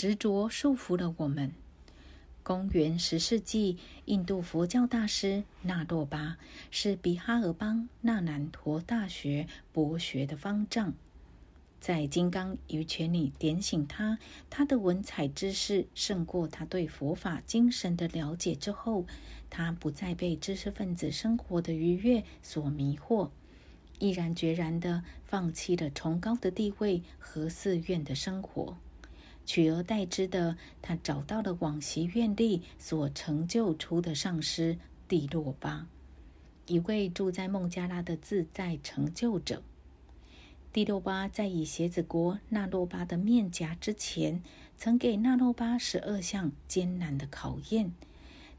执着束缚了我们。公元十世纪，印度佛教大师那洛巴是比哈尔邦那兰陀大学博学的方丈。在《金刚于泉》里点醒他，他的文采知识胜过他对佛法精神的了解之后，他不再被知识分子生活的愉悦所迷惑，毅然决然地放弃了崇高的地位和寺院的生活，取而代之的，他找到了往昔愿力所成就出的上师蒂洛巴，一位住在孟加拉的自在成就者。帝洛巴在以鞋子国那洛巴的面颊之前，曾给那洛巴十二项艰难的考验。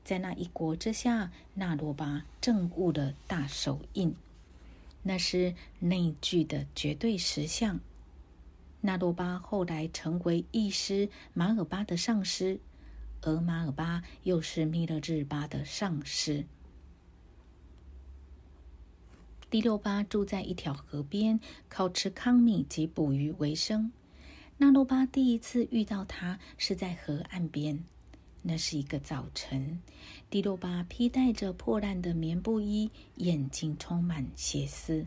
在那一国之下，那洛巴证悟了大手印，那是内聚的绝对实相。那洛巴后来成为义师马尔巴的上师，而马尔巴又是密勒日巴的上师。第六巴住在一条河边，靠吃糠米及捕鱼为生。那洛巴第一次遇到他是在河岸边，那是一个早晨。第六巴披戴着破烂的棉布衣，眼睛充满血丝。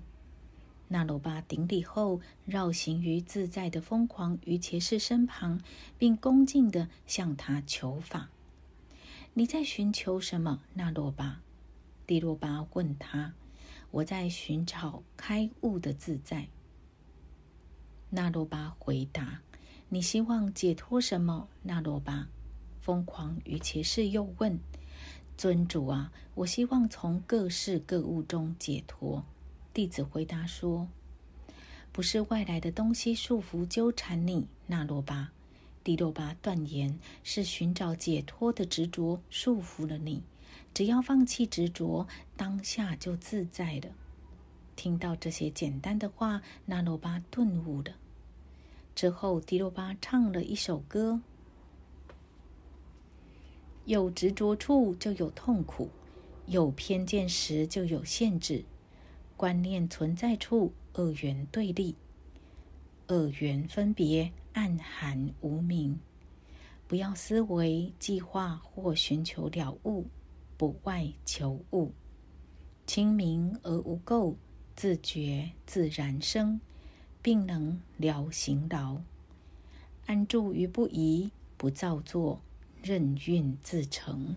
那罗巴顶礼后，绕行于自在的疯狂于骑士身旁，并恭敬地向他求法。你在寻求什么？那罗巴，蒂洛巴问他。我在寻找开悟的自在。那罗巴回答：“你希望解脱什么？”那罗巴疯狂与骑士又问：“尊主啊，我希望从各式各物中解脱。”弟子回答说：“不是外来的东西束缚纠缠你，那罗巴。”蒂洛巴断言：“是寻找解脱的执着束缚了你。”只要放弃执着，当下就自在了。听到这些简单的话，那罗巴顿悟了。之后，迪罗巴唱了一首歌：有执着处就有痛苦，有偏见时就有限制。观念存在处，二元对立，二元分别，暗含无明。不要思维、计划或寻求了悟。不外求物，清明而无垢，自觉自然生，并能疗行劳。安住于不疑，不造作，任运自成。